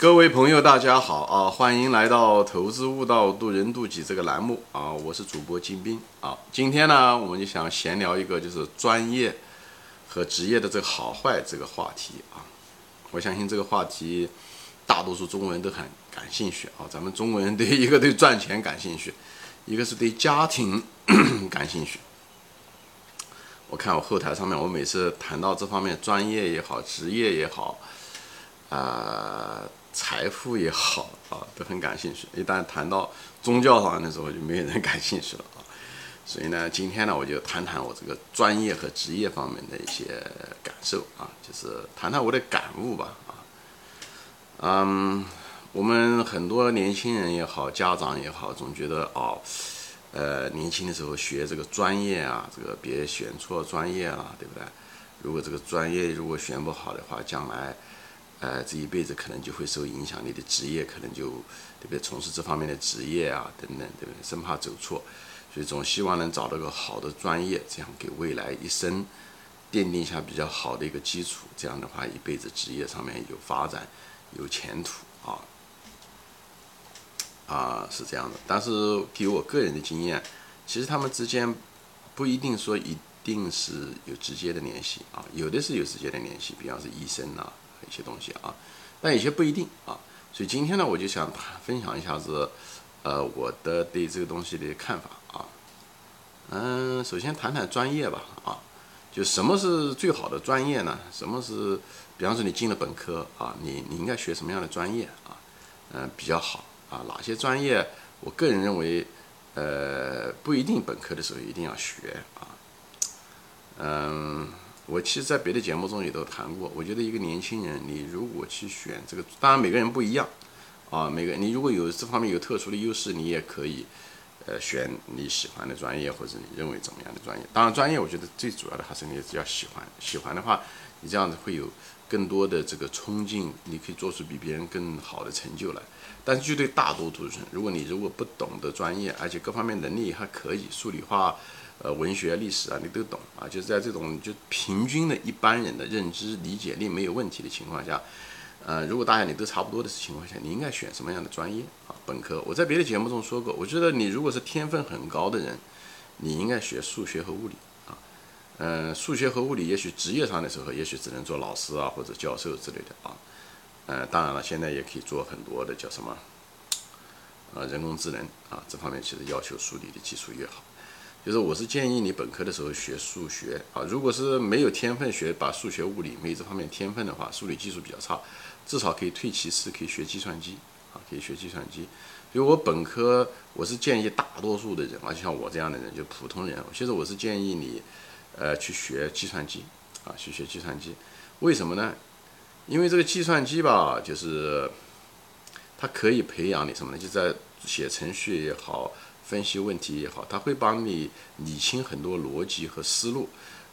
各位朋友，大家好啊！欢迎来到《投资悟道，渡人渡己》这个栏目啊！我是主播金兵啊。今天呢，我们就想闲聊一个就是专业和职业的这个好坏这个话题啊。我相信这个话题大多数中国人都很感兴趣啊。咱们中国人对一个对赚钱感兴趣，一个是对家庭 感兴趣。我看我后台上面，我每次谈到这方面专业也好，职业也好，啊。财富也好啊，都很感兴趣。一旦谈到宗教上的时候，就没有人感兴趣了啊。所以呢，今天呢，我就谈谈我这个专业和职业方面的一些感受啊，就是谈谈我的感悟吧啊。嗯，我们很多年轻人也好，家长也好，总觉得哦，呃，年轻的时候学这个专业啊，这个别选错专业了，对不对？如果这个专业如果选不好的话，将来。呃，这一辈子可能就会受影响，你的职业可能就对不对？从事这方面的职业啊，等等，对不对？生怕走错，所以总希望能找到个好的专业，这样给未来一生奠定下比较好的一个基础。这样的话，一辈子职业上面有发展，有前途啊啊，是这样的。但是，给我个人的经验，其实他们之间不一定说一定是有直接的联系啊，有的是有直接的联系，比方是医生呐。一些东西啊，但有些不一定啊，所以今天呢，我就想分享一下子，呃，我的对这个东西的看法啊。嗯，首先谈谈专业吧啊，就什么是最好的专业呢？什么是，比方说你进了本科啊，你你应该学什么样的专业啊？嗯，比较好啊，哪些专业？我个人认为，呃，不一定本科的时候一定要学啊，嗯。我其实，在别的节目中也都谈过。我觉得一个年轻人，你如果去选这个，当然每个人不一样，啊，每个你如果有这方面有特殊的优势，你也可以，呃，选你喜欢的专业或者你认为怎么样的专业。当然，专业我觉得最主要的还是你要喜欢，喜欢的话，你这样子会有更多的这个冲劲，你可以做出比别人更好的成就来。但是，就对大多数人，如果你如果不懂得专业，而且各方面能力还可以，数理化。呃，文学、历史啊，你都懂啊。就是在这种就平均的一般人的认知理解力没有问题的情况下，呃，如果大家你都差不多的情况下，你应该选什么样的专业啊？本科，我在别的节目中说过，我觉得你如果是天分很高的人，你应该学数学和物理啊。嗯，数学和物理，也许职业上的时候，也许只能做老师啊或者教授之类的啊。呃，当然了，现在也可以做很多的叫什么，呃，人工智能啊，这方面其实要求数理的基础越好。就是我是建议你本科的时候学数学啊，如果是没有天分学把数学、物理没这方面天分的话，数理技术比较差，至少可以退其次，可以学计算机啊，可以学计算机。所以我本科我是建议大多数的人啊，就像我这样的人，就普通人，其实我是建议你，呃，去学计算机啊，去学计算机。为什么呢？因为这个计算机吧，就是它可以培养你什么呢？就在写程序也好。分析问题也好，它会帮你理清很多逻辑和思路，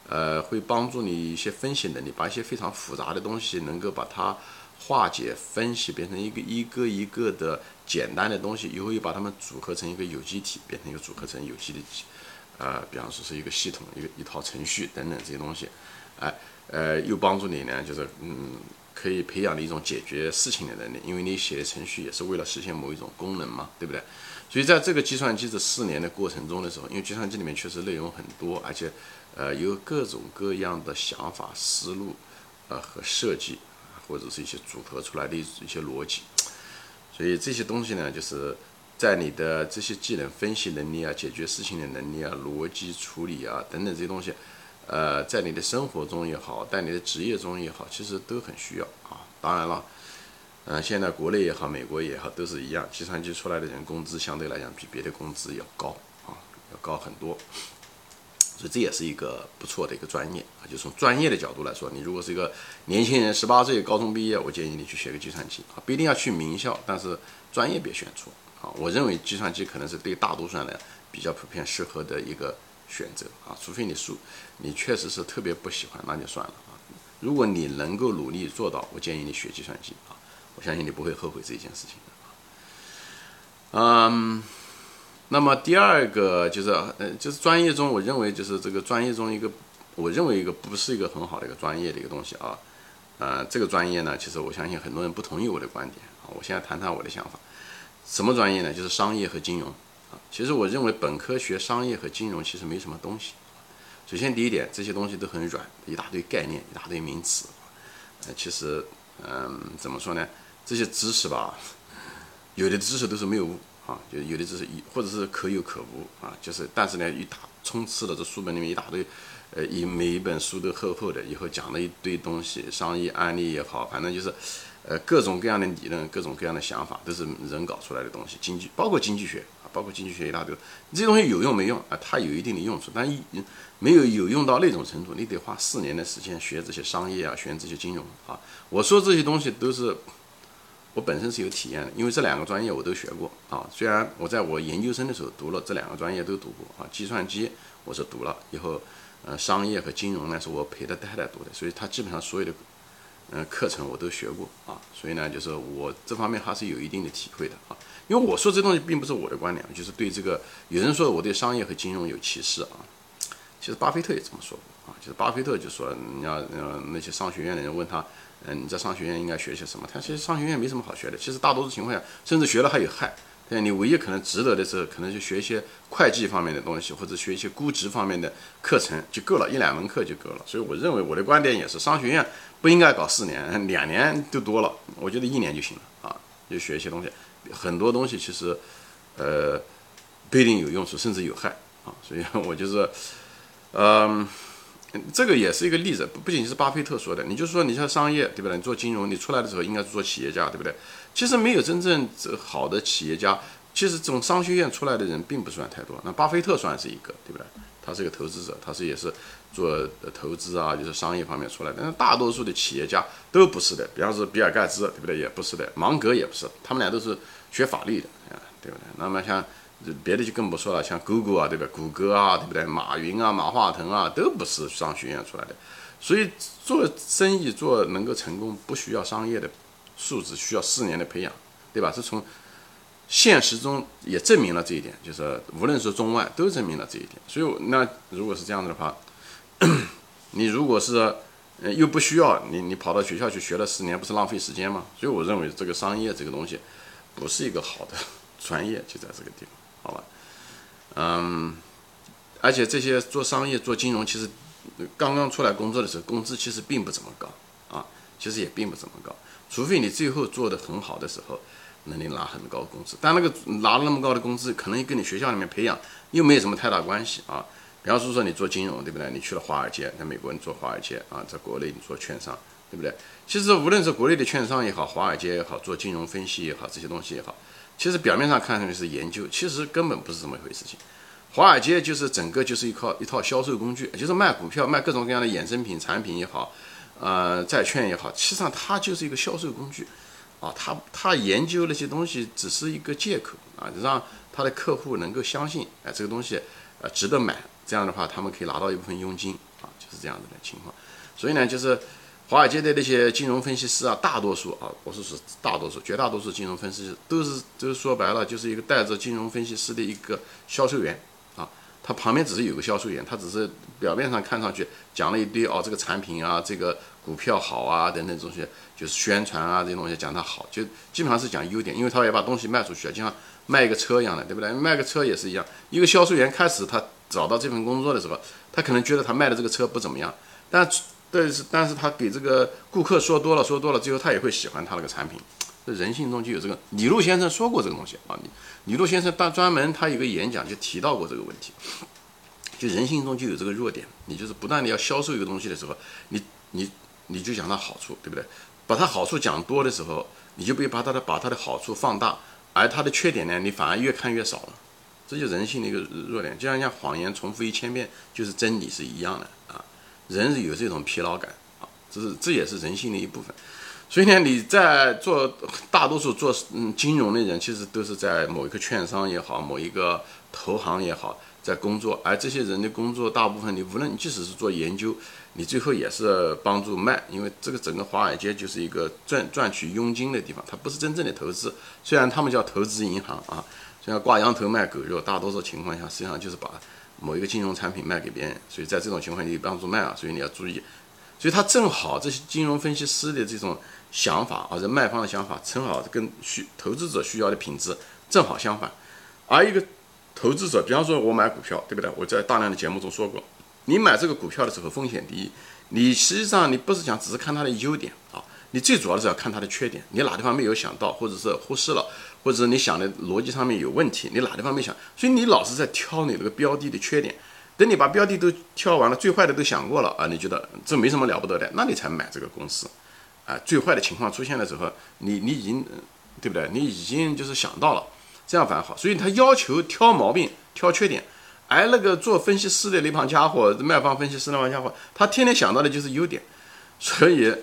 呃，会帮助你一些分析能力，把一些非常复杂的东西能够把它化解、分析，变成一个一个一个的简单的东西，以后又把它们组合成一个有机体，变成一个组合成有机的，呃，比方说是一个系统、一个一套程序等等这些东西，哎，呃，又帮助你呢，就是嗯，可以培养的一种解决事情的能力，因为你写的程序也是为了实现某一种功能嘛，对不对？所以在这个计算机这四年的过程中的时候，因为计算机里面确实内容很多，而且，呃，有各种各样的想法、思路，呃和设计，或者是一些组合出来的一些逻辑，所以这些东西呢，就是在你的这些技能、分析能力啊、解决事情的能力啊、逻辑处理啊等等这些东西，呃，在你的生活中也好，在你的职业中也好，其实都很需要啊。当然了。嗯，现在国内也好，美国也好，都是一样。计算机出来的人工资相对来讲比别的工资要高啊，要高很多。所以这也是一个不错的一个专业啊。就从专业的角度来说，你如果是一个年轻人，十八岁高中毕业，我建议你去学个计算机啊，不一定要去名校，但是专业别选错啊。我认为计算机可能是对大多数人来比较普遍适合的一个选择啊，除非你数你确实是特别不喜欢，那就算了啊。如果你能够努力做到，我建议你学计算机啊。我相信你不会后悔这一件事情的啊。嗯，那么第二个就是，呃，就是专业中，我认为就是这个专业中一个，我认为一个不是一个很好的一个专业的一个东西啊。呃，这个专业呢，其实我相信很多人不同意我的观点啊。我现在谈谈我的想法。什么专业呢？就是商业和金融啊。其实我认为本科学商业和金融其实没什么东西。首先第一点，这些东西都很软，一大堆概念，一大堆名词。呃，其实，嗯，怎么说呢？这些知识吧，有的知识都是没有误啊，就有的知识一或者是可有可无啊。就是，但是呢，一大充斥了这书本里面一大堆，呃，一每一本书都厚厚的，以后讲了一堆东西，商业案例也好，反正就是。呃，各种各样的理论，各种各样的想法，都是人搞出来的东西。经济包括经济学啊，包括经济学一大堆，这些东西有用没用啊？它有一定的用处，但一没有有用到那种程度。你得花四年的时间学这些商业啊，学这些金融啊。我说这些东西都是我本身是有体验的，因为这两个专业我都学过啊。虽然我在我研究生的时候读了这两个专业都读过啊，计算机我是读了以后，呃，商业和金融呢是我陪着太太读的，所以它基本上所有的。嗯，课程我都学过啊，所以呢，就是我这方面还是有一定的体会的啊。因为我说这东西并不是我的观点，就是对这个有人说我对商业和金融有歧视啊。其实巴菲特也这么说过啊，就是巴菲特就说，你要呃那些商学院的人问他，嗯，你在商学院应该学些什么？他其实商学院没什么好学的，其实大多数情况下，甚至学了还有害。对，你唯一可能值得的是，可能就学一些会计方面的东西，或者学一些估值方面的课程就够了，一两门课就够了。所以我认为我的观点也是，商学院不应该搞四年，两年就多了。我觉得一年就行了啊，就学一些东西。很多东西其实，呃，不一定有用处，甚至有害啊。所以我就是，嗯，这个也是一个例子，不不仅是巴菲特说的，你就说你像商业对不对？你做金融，你出来的时候应该是做企业家对不对？其实没有真正这好的企业家，其实从商学院出来的人并不算太多。那巴菲特算是一个，对不对？他是一个投资者，他是也是做投资啊，就是商业方面出来的。但是大多数的企业家都不是的，比方说比尔盖茨，对不对？也不是的，芒格也不是，他们俩都是学法律的，啊，对不对？那么像别的就更不说了，像 Google 啊，对吧？谷歌啊，对不对？马云啊，马化腾啊，都不是商学院出来的。所以做生意做能够成功，不需要商业的。素质需要四年的培养，对吧？是从现实中也证明了这一点，就是无论是中外都证明了这一点。所以那如果是这样子的话，你如果是又不需要你，你跑到学校去学了四年，不是浪费时间吗？所以我认为这个商业这个东西不是一个好的 专业，就在这个地方，好吧？嗯，而且这些做商业、做金融，其实刚刚出来工作的时候，工资其实并不怎么高啊，其实也并不怎么高。除非你最后做的很好的时候，能你拿很高工资，但那个拿了那么高的工资，可能跟你学校里面培养又没有什么太大关系啊。比方说说你做金融，对不对？你去了华尔街，在美国你做华尔街啊，在国内你做券商，对不对？其实无论是国内的券商也好，华尔街也好，做金融分析也好，这些东西也好，其实表面上看上去是研究，其实根本不是这么一回事。情华尔街就是整个就是一套一套销售工具，就是卖股票，卖各种各样的衍生品产品也好。呃，债券也好，其实上它就是一个销售工具，啊，他他研究那些东西只是一个借口啊，让他的客户能够相信，哎，这个东西呃值得买，这样的话他们可以拿到一部分佣金啊，就是这样子的情况。所以呢，就是华尔街的那些金融分析师啊，大多数啊，我是说大多数，绝大多数金融分析师都是，就是说白了，就是一个带着金融分析师的一个销售员啊。他旁边只是有个销售员，他只是表面上看上去讲了一堆哦，这个产品啊，这个股票好啊等等东西，就是宣传啊这些东西讲它好，就基本上是讲优点，因为他要把东西卖出去啊，就像卖一个车一样的，对不对？卖个车也是一样，一个销售员开始他找到这份工作的时候，他可能觉得他卖的这个车不怎么样，但但是但是他给这个顾客说多了说多了，最后他也会喜欢他那个产品。这人性中就有这个，李路先生说过这个东西啊。李李路先生当专门他有个演讲就提到过这个问题，就人性中就有这个弱点，你就是不断的要销售一个东西的时候，你你你就讲它好处，对不对？把它好处讲多的时候，你就不把它的把它的好处放大，而它的缺点呢，你反而越看越少了。这就人性的一个弱点，就像像谎言重复一千遍就是真理是一样的。人是有这种疲劳感啊，这是这也是人性的一部分。所以呢，你在做大多数做嗯金融的人，其实都是在某一个券商也好，某一个投行也好，在工作。而这些人的工作，大部分你无论即使是做研究，你最后也是帮助卖，因为这个整个华尔街就是一个赚赚取佣金的地方，它不是真正的投资。虽然他们叫投资银行啊，虽然挂羊头卖狗肉，大多数情况下实际上就是把某一个金融产品卖给别人。所以在这种情况，你帮助卖啊，所以你要注意。所以他正好这些金融分析师的这种想法，或者卖方的想法，正好跟需投资者需要的品质正好相反。而一个投资者，比方说我买股票，对不对？我在大量的节目中说过，你买这个股票的时候风险低，你实际上你不是讲只是看它的优点啊，你最主要的是要看它的缺点，你哪地方没有想到，或者是忽视了，或者你想的逻辑上面有问题，你哪地方没想，所以你老是在挑你这个标的的缺点。等你把标的都挑完了，最坏的都想过了啊，你觉得这没什么了不得的，那你才买这个公司，啊，最坏的情况出现的时候，你你已经，对不对？你已经就是想到了，这样反而好。所以他要求挑毛病、挑缺点，而那个做分析师的那帮家伙，卖方分析师那帮家伙，他天天想到的就是优点。所以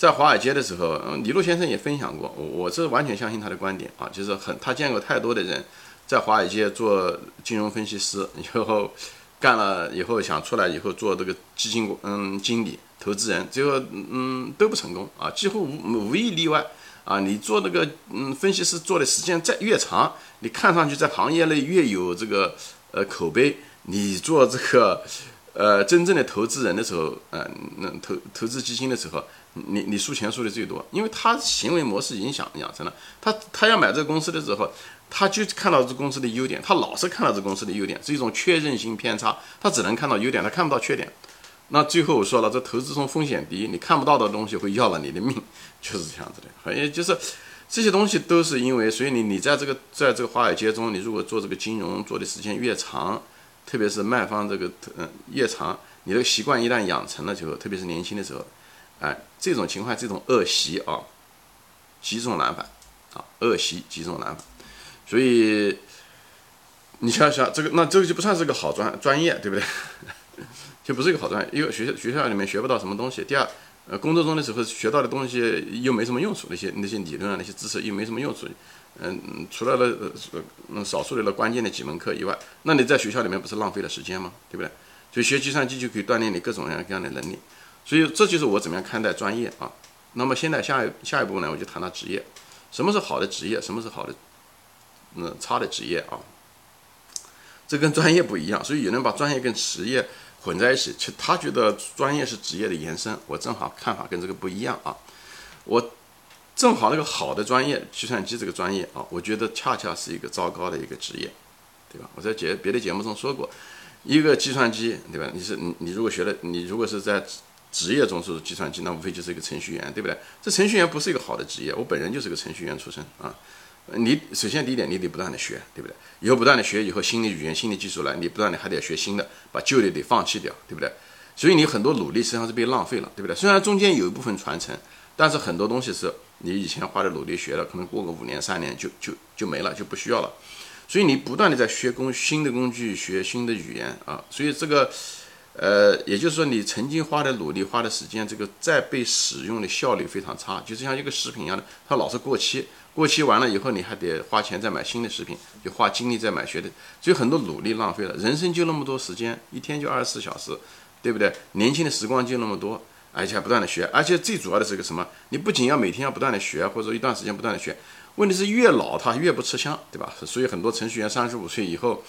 在华尔街的时候，嗯，李路先生也分享过，我我是完全相信他的观点啊，就是很他见过太多的人在华尔街做金融分析师 以后。干了以后想出来以后做这个基金嗯经理投资人，最后嗯都不成功啊，几乎无无一例外啊。你做那个嗯分析师做的时间再越长，你看上去在行业内越有这个呃口碑，你做这个呃真正的投资人的时候，嗯那投投资基金的时候，你你输钱输的最多，因为他行为模式影响养成了，他他要买这个公司的时候。他就看到这公司的优点，他老是看到这公司的优点，是一种确认性偏差。他只能看到优点，他看不到缺点。那最后我说了，这投资中风险低，你看不到的东西会要了你的命，就是这样子的。反正就是这些东西都是因为，所以你你在这个在这个华尔街中，你如果做这个金融做的时间越长，特别是卖方这个嗯越长，你的习惯一旦养成了之后，特别是年轻的时候，哎，这种情况这种恶习啊，积重难返啊，恶习积重难返。所以，你想想这个，那这个就不算是个好专专业，对不对？就不是一个好专业，因为学校学校里面学不到什么东西。第二，呃，工作中的时候学到的东西又没什么用处，那些那些理论啊，那些知识又没什么用处。嗯，除了了嗯少数的那关键的几门课以外，那你在学校里面不是浪费了时间吗？对不对？所以学计算机就可以锻炼你各种各样各样的能力。所以这就是我怎么样看待专业啊。那么现在下一下一步呢，我就谈到职业，什么是好的职业？什么是好的？嗯，差的职业啊，这跟专业不一样，所以有人把专业跟职业混在一起，其实他觉得专业是职业的延伸。我正好看法跟这个不一样啊，我正好那个好的专业，计算机这个专业啊，我觉得恰恰是一个糟糕的一个职业，对吧？我在节别的节目中说过，一个计算机，对吧？你是你你如果学了，你如果是在职业中是计算机，那无非就是一个程序员，对不对？这程序员不是一个好的职业，我本人就是个程序员出身啊。你首先第一点，你得不断的学，对不对？以后不断的学，以后新的语言、新的技术来，你不断的还得学新的，把旧的得放弃掉，对不对？所以你很多努力实际上是被浪费了，对不对？虽然中间有一部分传承，但是很多东西是你以前花的努力学了，可能过个五年、三年就就就没了，就不需要了。所以你不断的在学工新的工具，学新的语言啊，所以这个。呃，也就是说，你曾经花的努力、花的时间，这个再被使用的效率非常差，就是像一个食品一样的，它老是过期，过期完了以后，你还得花钱再买新的食品，就花精力再买学的，所以很多努力浪费了。人生就那么多时间，一天就二十四小时，对不对？年轻的时光就那么多，而且还不断的学，而且最主要的是个什么？你不仅要每天要不断的学，或者说一段时间不断的学，问题是越老他越不吃香，对吧？所以很多程序员三十五岁以后。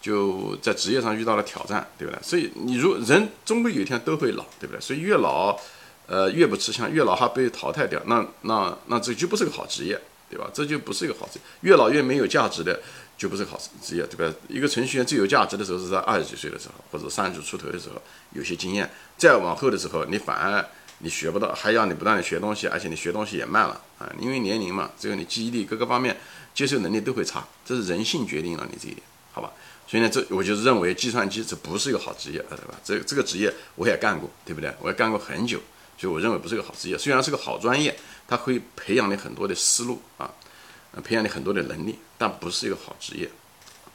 就在职业上遇到了挑战，对不对？所以你如人终归有一天都会老，对不对？所以越老，呃，越不吃香，越老还被淘汰掉，那那那这就不是个好职业，对吧？这就不是一个好职业。越老越没有价值的，就不是好职业，对吧？一个程序员最有价值的时候是在二十几岁的时候，或者三十出头的时候，有些经验。再往后的时候，你反而你学不到，还要你不断的学东西，而且你学东西也慢了啊，因为年龄嘛，只有你记忆力各个方面接受能力都会差，这是人性决定了你这一点，好吧？所以呢，这我就是认为计算机这不是一个好职业，对吧？这这个职业我也干过，对不对？我也干过很久，所以我认为不是个好职业。虽然是个好专业，它可以培养你很多的思路啊，培养你很多的能力，但不是一个好职业。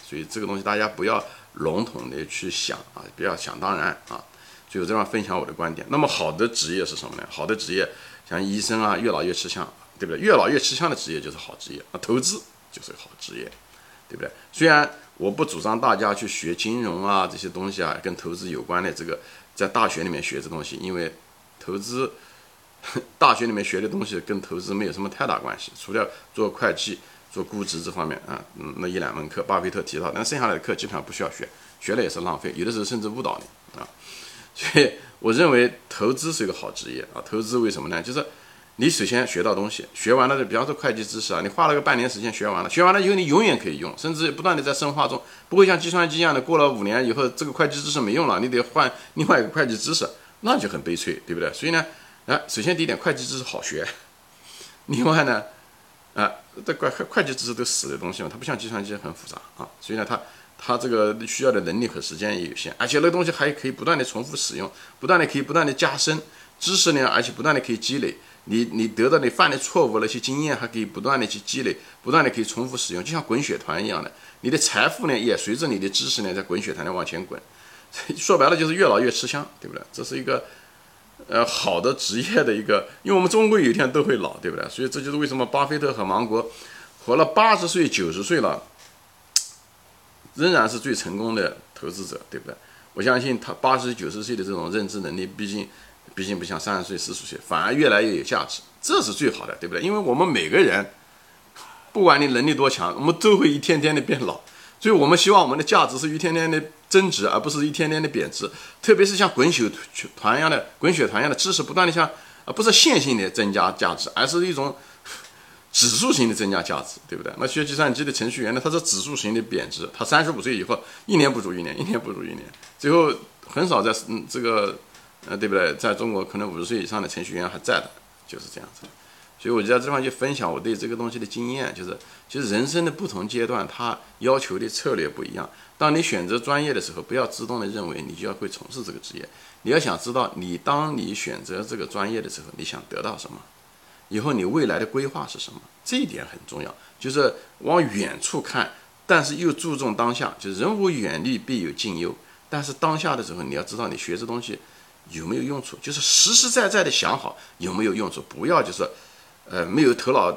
所以这个东西大家不要笼统的去想啊，不要想当然啊。所以我这样分享我的观点。那么好的职业是什么呢？好的职业像医生啊，越老越吃香，对不对？越老越吃香的职业就是好职业啊。投资就是个好职业，对不对？虽然。我不主张大家去学金融啊这些东西啊，跟投资有关的这个，在大学里面学这东西，因为投资 大学里面学的东西跟投资没有什么太大关系，除了做会计、做估值这方面啊，嗯，那一两门课，巴菲特提到，但剩下来的课基本上不需要学，学了也是浪费，有的时候甚至误导你啊。所以我认为投资是一个好职业啊。投资为什么呢？就是你首先学到东西，学完了的，比方说会计知识啊，你花了个半年时间学完了，学完了以后你永远可以用，甚至不断的在深化中，不会像计算机一样的过了五年以后，这个会计知识没用了，你得换另外一个会计知识，那就很悲催，对不对？所以呢，啊，首先第一点，会计知识好学，另外呢，啊，这会会计知识都死的东西嘛，它不像计算机很复杂啊，所以呢，它。它这个需要的能力和时间也有限，而且那个东西还可以不断的重复使用，不断的可以不断的加深知识呢，而且不断的可以积累。你你得到你犯的错误那些经验，还可以不断的去积累，不断的可以重复使用，就像滚雪团一样的。你的财富呢，也随着你的知识呢，在滚雪团的往前滚。说白了就是越老越吃香，对不对？这是一个呃好的职业的一个，因为我们终归有一天都会老，对不对？所以这就是为什么巴菲特和芒格活了八十岁、九十岁了。仍然是最成功的投资者，对不对？我相信他八十九十岁的这种认知能力，毕竟，毕竟不像三十岁、四十岁，反而越来越有价值，这是最好的，对不对？因为我们每个人，不管你能力多强，我们都会一天天的变老，所以我们希望我们的价值是一天天的增值，而不是一天天的贬值。特别是像滚雪团一样的滚雪团一样的知识，不断的像，而不是线性的增加价值，而是一种。指数型的增加价值，对不对？那学计算机的程序员呢？他是指数型的贬值。他三十五岁以后，一年不如一年，一年不如一年，最后很少在嗯这个，呃，对不对？在中国，可能五十岁以上的程序员还在的，就是这样子。所以我就在这地方就分享我对这个东西的经验，就是，其实人生的不同阶段，它要求的策略不一样。当你选择专业的时候，不要自动的认为你就要会从事这个职业。你要想知道，你当你选择这个专业的时候，你想得到什么？以后你未来的规划是什么？这一点很重要，就是往远处看，但是又注重当下。就是人无远虑，必有近忧。但是当下的时候，你要知道你学这东西有没有用处，就是实实在在的想好有没有用处。不要就是，呃，没有头脑，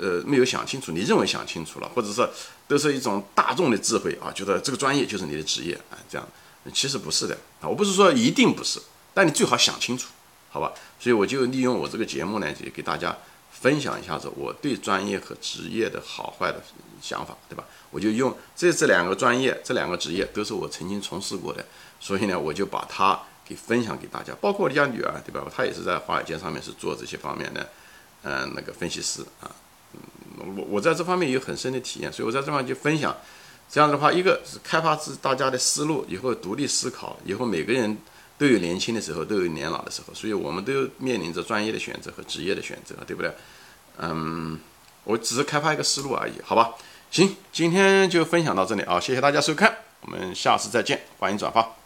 呃，没有想清楚。你认为想清楚了，或者是都是一种大众的智慧啊，觉得这个专业就是你的职业啊，这样其实不是的啊。我不是说一定不是，但你最好想清楚。好吧，所以我就利用我这个节目呢，就给大家分享一下子我对专业和职业的好坏的想法，对吧？我就用这这两个专业，这两个职业都是我曾经从事过的，所以呢，我就把它给分享给大家。包括我家女儿，对吧？她也是在华尔街上面是做这些方面的，嗯，那个分析师啊。嗯，我我在这方面有很深的体验，所以我在这方面就分享。这样的话，一个是开发自大家的思路，以后独立思考，以后每个人。都有年轻的时候，都有年老的时候，所以我们都面临着专业的选择和职业的选择，对不对？嗯，我只是开发一个思路而已，好吧？行，今天就分享到这里啊，谢谢大家收看，我们下次再见，欢迎转发。